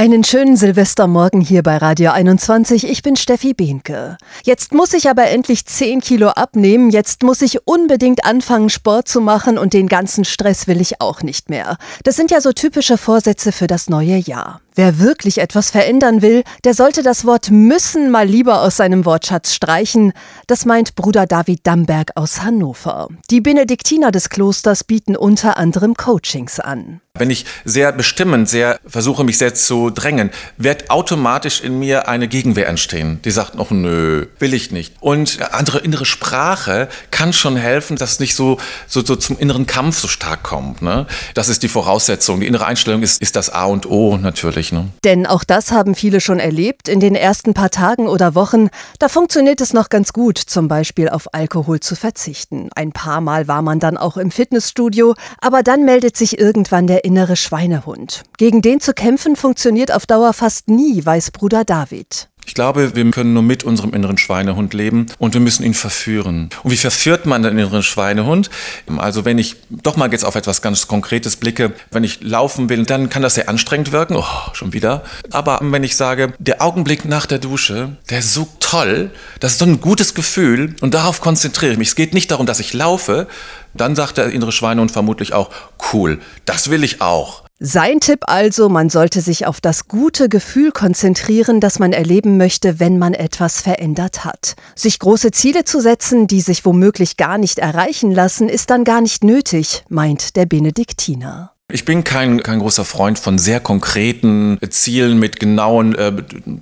Einen schönen Silvestermorgen hier bei Radio 21. Ich bin Steffi Behnke. Jetzt muss ich aber endlich 10 Kilo abnehmen. Jetzt muss ich unbedingt anfangen, Sport zu machen und den ganzen Stress will ich auch nicht mehr. Das sind ja so typische Vorsätze für das neue Jahr. Wer wirklich etwas verändern will, der sollte das Wort müssen mal lieber aus seinem Wortschatz streichen. Das meint Bruder David Damberg aus Hannover. Die Benediktiner des Klosters bieten unter anderem Coachings an. Wenn ich sehr bestimmend, sehr versuche, mich sehr zu drängen, wird automatisch in mir eine Gegenwehr entstehen. Die sagt noch, nö, will ich nicht. Und andere innere Sprache kann schon helfen, dass nicht so, so, so zum inneren Kampf so stark kommt. Ne? Das ist die Voraussetzung. Die innere Einstellung ist, ist das A und O natürlich. Ne? Denn auch das haben viele schon erlebt. In den ersten paar Tagen oder Wochen, da funktioniert es noch ganz gut, zum Beispiel auf Alkohol zu verzichten. Ein paar Mal war man dann auch im Fitnessstudio, aber dann meldet sich irgendwann der innere Schweinehund. Gegen den zu kämpfen funktioniert auf Dauer fast nie, weiß Bruder David. Ich glaube, wir können nur mit unserem inneren Schweinehund leben und wir müssen ihn verführen. Und wie verführt man den inneren Schweinehund? Also wenn ich doch mal jetzt auf etwas ganz Konkretes blicke, wenn ich laufen will, dann kann das sehr anstrengend wirken. Oh, schon wieder. Aber wenn ich sage, der Augenblick nach der Dusche, der ist so toll, das ist so ein gutes Gefühl und darauf konzentriere ich mich. Es geht nicht darum, dass ich laufe. Dann sagt der innere Schweinehund vermutlich auch, cool, das will ich auch. Sein Tipp also, man sollte sich auf das gute Gefühl konzentrieren, das man erleben möchte, wenn man etwas verändert hat. Sich große Ziele zu setzen, die sich womöglich gar nicht erreichen lassen, ist dann gar nicht nötig, meint der Benediktiner. Ich bin kein, kein großer Freund von sehr konkreten Zielen mit genauen äh,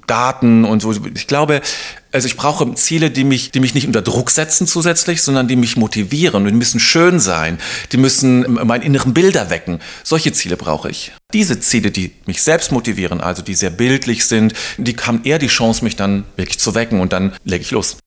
Daten und so. Ich glaube, also ich brauche Ziele, die mich, die mich nicht unter Druck setzen zusätzlich, sondern die mich motivieren. Die müssen schön sein. Die müssen meinen inneren Bilder wecken. Solche Ziele brauche ich. Diese Ziele, die mich selbst motivieren, also die sehr bildlich sind, die haben eher die Chance, mich dann wirklich zu wecken und dann lege ich los.